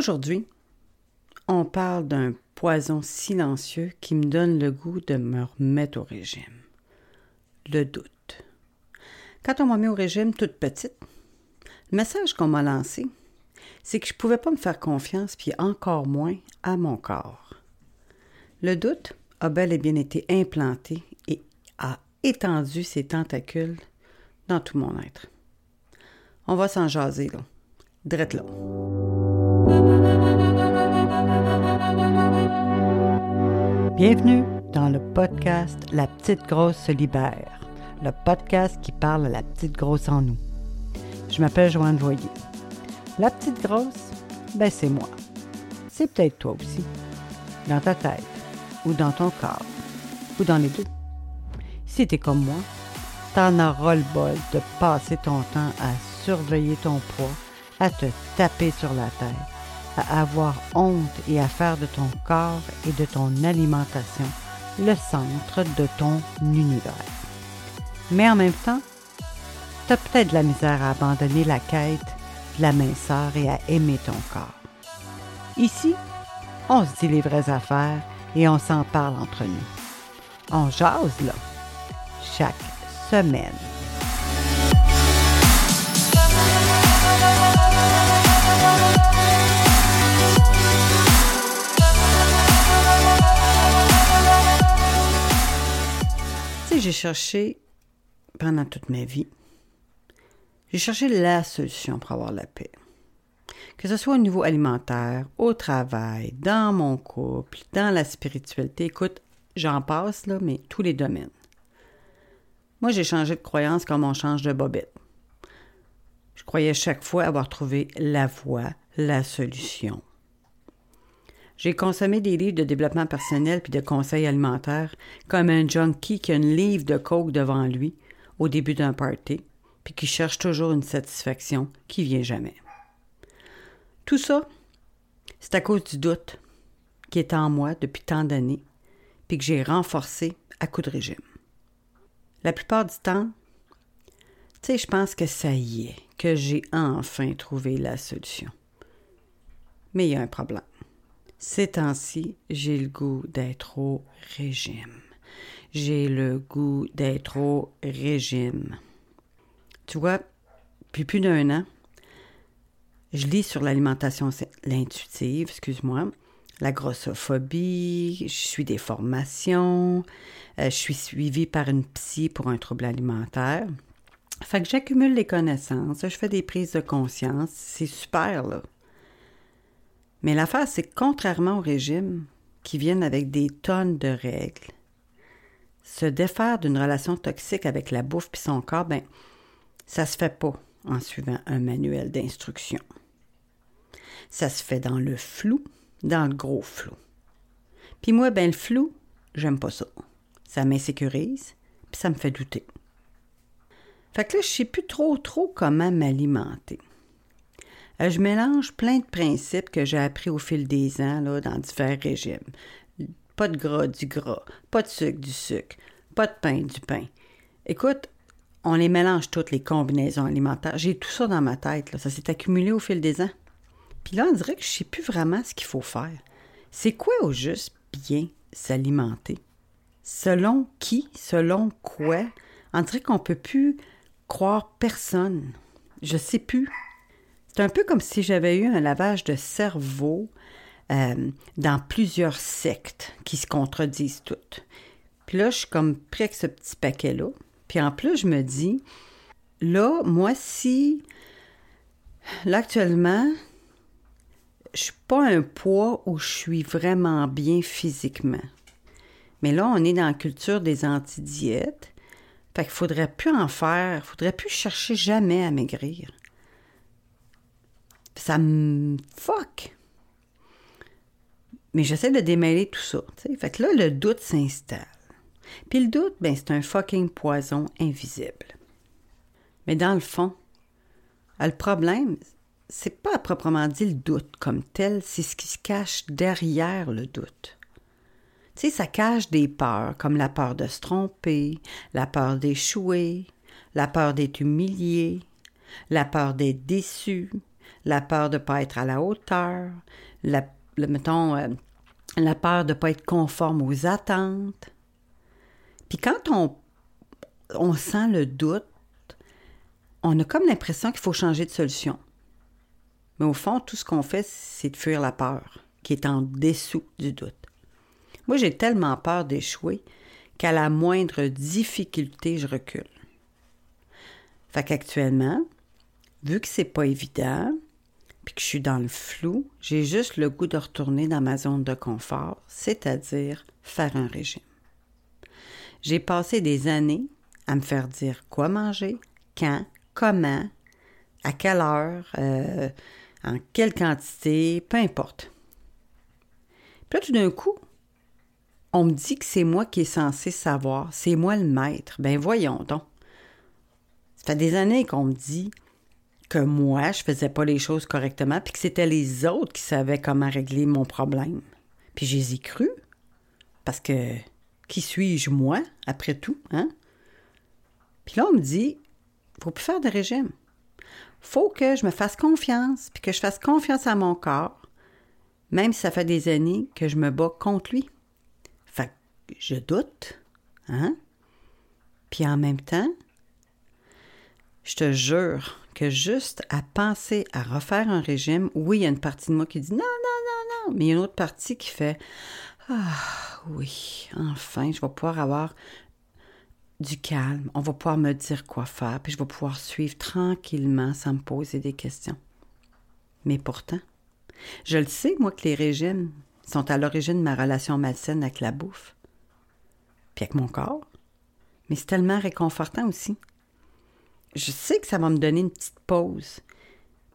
Aujourd'hui, on parle d'un poison silencieux qui me donne le goût de me remettre au régime. Le doute. Quand on m'a mis au régime toute petite, le message qu'on m'a lancé, c'est que je ne pouvais pas me faire confiance, puis encore moins à mon corps. Le doute a bel et bien été implanté et a étendu ses tentacules dans tout mon être. On va s'en jaser, là. Drette là. Bienvenue dans le podcast La petite grosse se libère, le podcast qui parle à la petite grosse en nous. Je m'appelle Joanne Voyer. La petite grosse, ben c'est moi. C'est peut-être toi aussi. Dans ta tête, ou dans ton corps, ou dans les deux. Si t'es comme moi, t'en auras le bol de passer ton temps à surveiller ton poids, à te taper sur la tête, à avoir honte et à faire de ton corps et de ton alimentation le centre de ton univers. Mais en même temps, tu as peut-être de la misère à abandonner la quête de la minceur et à aimer ton corps. Ici, on se dit les vraies affaires et on s'en parle entre nous. On jase là, chaque semaine. J'ai cherché pendant toute ma vie, j'ai cherché la solution pour avoir la paix. Que ce soit au niveau alimentaire, au travail, dans mon couple, dans la spiritualité, écoute, j'en passe là, mais tous les domaines. Moi, j'ai changé de croyance comme on change de bobette. Je croyais chaque fois avoir trouvé la voie, la solution. J'ai consommé des livres de développement personnel puis de conseils alimentaires comme un junkie qui a une livre de coke devant lui au début d'un party puis qui cherche toujours une satisfaction qui vient jamais. Tout ça, c'est à cause du doute qui est en moi depuis tant d'années puis que j'ai renforcé à coup de régime. La plupart du temps, tu sais, je pense que ça y est, que j'ai enfin trouvé la solution. Mais il y a un problème. Ces temps-ci, j'ai le goût d'être au régime. J'ai le goût d'être au régime. Tu vois, depuis plus d'un an, je lis sur l'alimentation l'intuitive, excuse-moi, la grossophobie, je suis des formations, euh, je suis suivie par une psy pour un trouble alimentaire. Fait que j'accumule les connaissances, je fais des prises de conscience, c'est super là. Mais l'affaire, c'est que contrairement au régime, qui viennent avec des tonnes de règles, se défaire d'une relation toxique avec la bouffe puis son corps, ben, ça se fait pas en suivant un manuel d'instruction. Ça se fait dans le flou, dans le gros flou. Puis moi, ben, le flou, j'aime pas ça. Ça m'insécurise, puis ça me fait douter. Fait que là, je sais plus trop, trop comment m'alimenter. Euh, je mélange plein de principes que j'ai appris au fil des ans là, dans divers régimes. Pas de gras, du gras. Pas de sucre, du sucre. Pas de pain, du pain. Écoute, on les mélange toutes, les combinaisons alimentaires. J'ai tout ça dans ma tête. Ça s'est accumulé au fil des ans. Puis là, on dirait que je ne sais plus vraiment ce qu'il faut faire. C'est quoi au juste bien s'alimenter? Selon qui? Selon quoi? On dirait qu'on ne peut plus croire personne. Je sais plus. C'est un peu comme si j'avais eu un lavage de cerveau euh, dans plusieurs sectes qui se contredisent toutes. Puis là, je suis comme pris avec ce petit paquet-là. Puis en plus, je me dis, là, moi, si, là, actuellement, je suis pas un poids où je suis vraiment bien physiquement. Mais là, on est dans la culture des anti-diètes. Fait qu'il faudrait plus en faire, faudrait plus chercher jamais à maigrir ça me fuck. Mais j'essaie de démêler tout ça. Fait que là, le doute s'installe. Puis le doute, ben, c'est un fucking poison invisible. Mais dans le fond, euh, le problème, c'est pas proprement dit le doute comme tel, c'est ce qui se cache derrière le doute. Tu ça cache des peurs, comme la peur de se tromper, la peur d'échouer, la peur d'être humilié, la peur d'être déçu, la peur de ne pas être à la hauteur, la, mettons, euh, la peur de ne pas être conforme aux attentes. Puis quand on, on sent le doute, on a comme l'impression qu'il faut changer de solution. Mais au fond, tout ce qu'on fait, c'est de fuir la peur qui est en dessous du doute. Moi, j'ai tellement peur d'échouer qu'à la moindre difficulté, je recule. Fait qu'actuellement, vu que c'est pas évident, puis que je suis dans le flou, j'ai juste le goût de retourner dans ma zone de confort, c'est-à-dire faire un régime. J'ai passé des années à me faire dire quoi manger, quand, comment, à quelle heure, euh, en quelle quantité, peu importe. Puis là, tout d'un coup, on me dit que c'est moi qui est censé savoir, c'est moi le maître. Ben voyons donc. Ça fait des années qu'on me dit que moi, je faisais pas les choses correctement, puis que c'était les autres qui savaient comment régler mon problème. Puis j'ai y cru, parce que qui suis-je moi, après tout, hein? Puis là, on me dit, faut plus faire de régime. Faut que je me fasse confiance, puis que je fasse confiance à mon corps, même si ça fait des années que je me bats contre lui. Fait que je doute, hein? Puis en même temps, je te jure que juste à penser à refaire un régime, oui, il y a une partie de moi qui dit non, non, non, non, mais il y a une autre partie qui fait Ah oui, enfin, je vais pouvoir avoir du calme, on va pouvoir me dire quoi faire, puis je vais pouvoir suivre tranquillement sans me poser des questions. Mais pourtant, je le sais, moi, que les régimes sont à l'origine de ma relation malsaine avec la bouffe, puis avec mon corps. Mais c'est tellement réconfortant aussi je sais que ça va me donner une petite pause,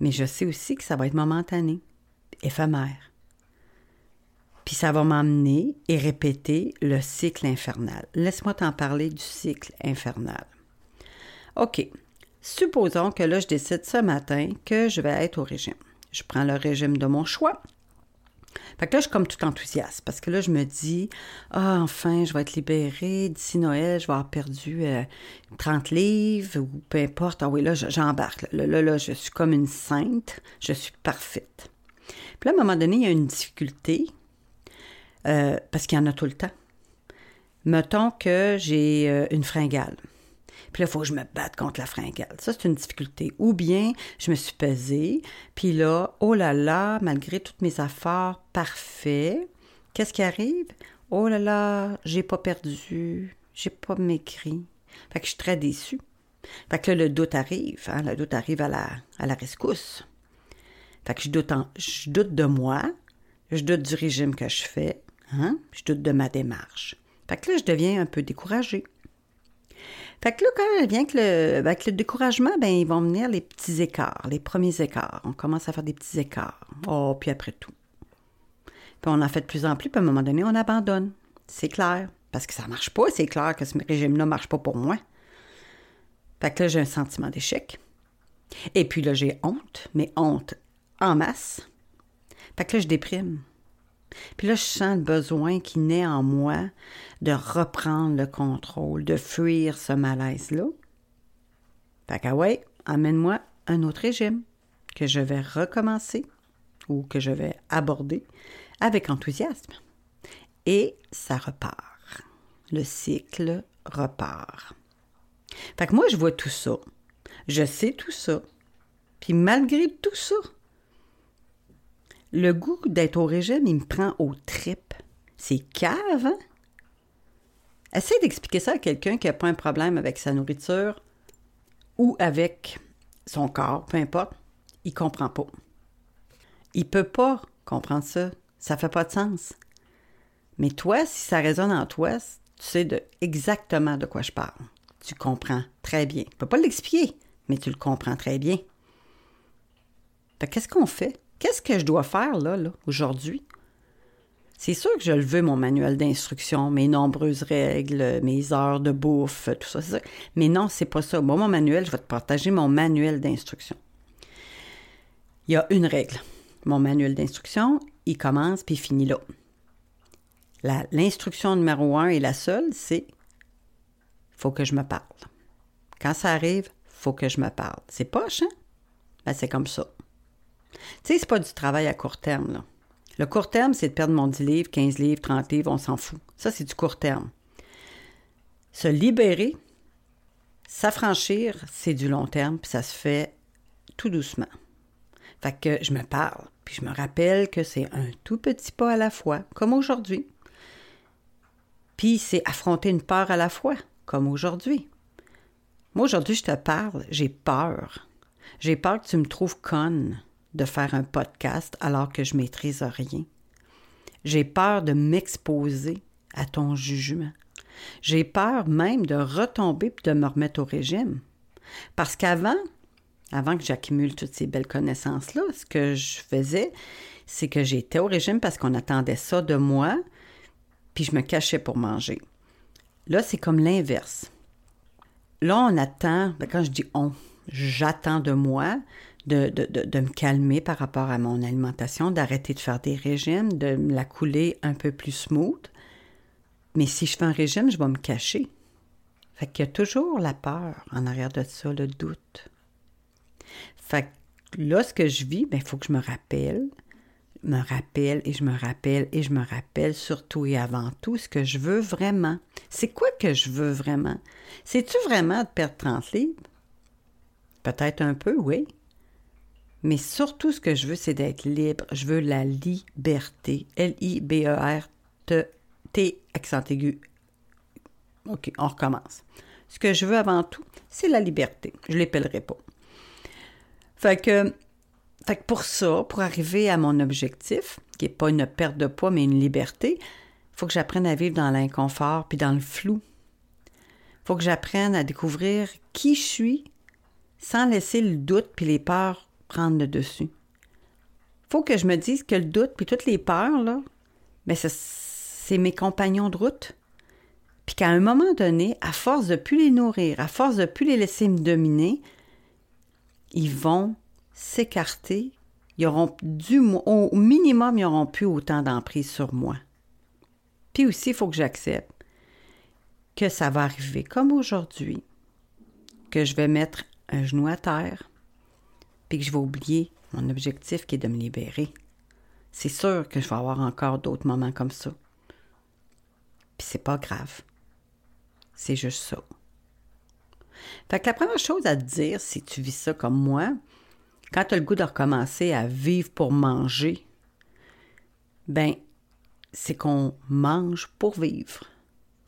mais je sais aussi que ça va être momentané, éphémère. Puis ça va m'emmener et répéter le cycle infernal. Laisse-moi t'en parler du cycle infernal. OK. Supposons que là, je décide ce matin que je vais être au régime. Je prends le régime de mon choix. Fait que là, je suis comme tout enthousiaste parce que là, je me dis, ah, enfin, je vais être libérée. D'ici Noël, je vais avoir perdu 30 euh, livres ou peu importe. Ah oui, là, j'embarque. Là, là, là, je suis comme une sainte. Je suis parfaite. Puis là, à un moment donné, il y a une difficulté euh, parce qu'il y en a tout le temps. Mettons que j'ai euh, une fringale. Puis là, il faut que je me batte contre la fringale. Ça, c'est une difficulté. Ou bien, je me suis pesée, puis là, oh là là, malgré toutes mes affaires, parfait. Qu'est-ce qui arrive? Oh là là, j'ai pas perdu, j'ai pas maigri. Fait que je suis très déçue. Fait que là, le doute arrive, hein, le doute arrive à la, à la rescousse. Fait que je doute, je doute de moi, je doute du régime que je fais, hein, je doute de ma démarche. Fait que là, je deviens un peu découragée. Fait que là, quand vient que le, ben, avec le découragement, ben, ils vont venir les petits écarts, les premiers écarts. On commence à faire des petits écarts. Oh, puis après tout. Puis on en fait de plus en plus, puis à un moment donné, on abandonne. C'est clair. Parce que ça marche pas, c'est clair que ce régime-là marche pas pour moi. Fait que là, j'ai un sentiment d'échec. Et puis là, j'ai honte, mais honte en masse. Fait que là, je déprime. Puis là, je sens le besoin qui naît en moi de reprendre le contrôle, de fuir ce malaise-là. Fait que, ouais, amène-moi un autre régime que je vais recommencer ou que je vais aborder avec enthousiasme. Et ça repart. Le cycle repart. Fait que moi, je vois tout ça. Je sais tout ça. Puis malgré tout ça, le goût d'être au régime, il me prend aux tripes. C'est cave, hein? Essaye d'expliquer ça à quelqu'un qui n'a pas un problème avec sa nourriture ou avec son corps, peu importe. Il comprend pas. Il peut pas comprendre ça. Ça fait pas de sens. Mais toi, si ça résonne en toi, tu sais exactement de quoi je parle. Tu comprends très bien. Tu peux pas l'expliquer, mais tu le comprends très bien. qu'est-ce qu'on fait? Qu'est-ce que je dois faire là, là aujourd'hui? C'est sûr que je le veux, mon manuel d'instruction, mes nombreuses règles, mes heures de bouffe, tout ça, ça. Mais non, c'est pas ça. Moi, mon manuel, je vais te partager mon manuel d'instruction. Il y a une règle. Mon manuel d'instruction, il commence puis il finit là. L'instruction numéro un et la seule, c'est faut que je me parle. Quand ça arrive, faut que je me parle. C'est poche, hein? Ben, c'est comme ça. Tu sais, c'est pas du travail à court terme. Le court terme, c'est de perdre mon 10 livres, 15 livres, 30 livres, on s'en fout. Ça, c'est du court terme. Se libérer, s'affranchir, c'est du long terme, puis ça se fait tout doucement. Fait que je me parle, puis je me rappelle que c'est un tout petit pas à la fois, comme aujourd'hui. Puis c'est affronter une peur à la fois, comme aujourd'hui. Moi, aujourd'hui, je te parle, j'ai peur. J'ai peur que tu me trouves conne de faire un podcast alors que je maîtrise rien. J'ai peur de m'exposer à ton jugement. J'ai peur même de retomber et de me remettre au régime. Parce qu'avant, avant que j'accumule toutes ces belles connaissances-là, ce que je faisais, c'est que j'étais au régime parce qu'on attendait ça de moi, puis je me cachais pour manger. Là, c'est comme l'inverse. Là, on attend, ben, quand je dis on, j'attends de moi de, de, me calmer par rapport à mon alimentation, d'arrêter de faire des régimes, de la couler un peu plus smooth. Mais si je fais un régime, je vais me cacher. Fait y a toujours la peur en arrière de ça, le doute. Fait là, ce que je vis, il ben, faut que je me rappelle, me rappelle et je me rappelle et je me rappelle surtout et avant tout ce que je veux vraiment. C'est quoi que je veux vraiment? C'est-tu vraiment de perdre 30 livres? Peut-être un peu, oui. Mais surtout, ce que je veux, c'est d'être libre. Je veux la liberté. L-I-B-E-R-T, accent aigu. OK, on recommence. Ce que je veux avant tout, c'est la liberté. Je ne l'épellerai pas. Fait que, pour ça, pour arriver à mon objectif, qui n'est pas une perte de poids, mais une liberté, il faut que j'apprenne à vivre dans l'inconfort puis dans le flou. Il faut que j'apprenne à découvrir qui je suis sans laisser le doute puis les peurs prendre le dessus. faut que je me dise que le doute puis toutes les peurs, là, mais c'est mes compagnons de route. Puis qu'à un moment donné, à force de plus les nourrir, à force de plus les laisser me dominer, ils vont s'écarter. Ils auront du, au minimum, ils n'auront plus autant d'emprise sur moi. Puis aussi, il faut que j'accepte que ça va arriver comme aujourd'hui, que je vais mettre un genou à terre, puis que je vais oublier mon objectif qui est de me libérer. C'est sûr que je vais avoir encore d'autres moments comme ça. Puis c'est pas grave. C'est juste ça. Fait que la première chose à te dire, si tu vis ça comme moi, quand tu as le goût de recommencer à vivre pour manger, ben, c'est qu'on mange pour vivre,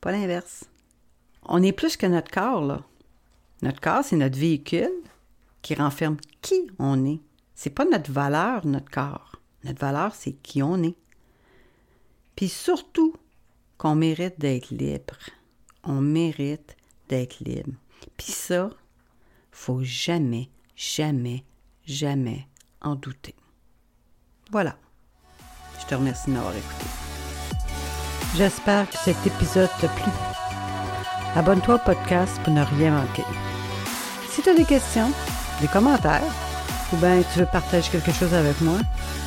pas l'inverse. On est plus que notre corps, là. Notre corps, c'est notre véhicule qui renferme qui on est. C'est pas notre valeur, notre corps. Notre valeur, c'est qui on est. Puis surtout qu'on mérite d'être libre. On mérite d'être libre. Puis ça, faut jamais, jamais, jamais en douter. Voilà. Je te remercie de m'avoir écouté. J'espère que cet épisode t'a plu. Abonne-toi au podcast pour ne rien manquer. Si tu as des questions, des commentaires ou bien tu veux partager quelque chose avec moi,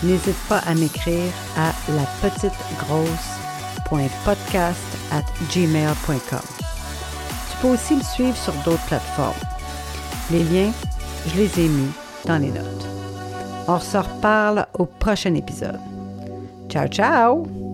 n'hésite pas à m'écrire à la petite at gmail.com. Tu peux aussi me suivre sur d'autres plateformes. Les liens, je les ai mis dans les notes. On se reparle au prochain épisode. Ciao, ciao!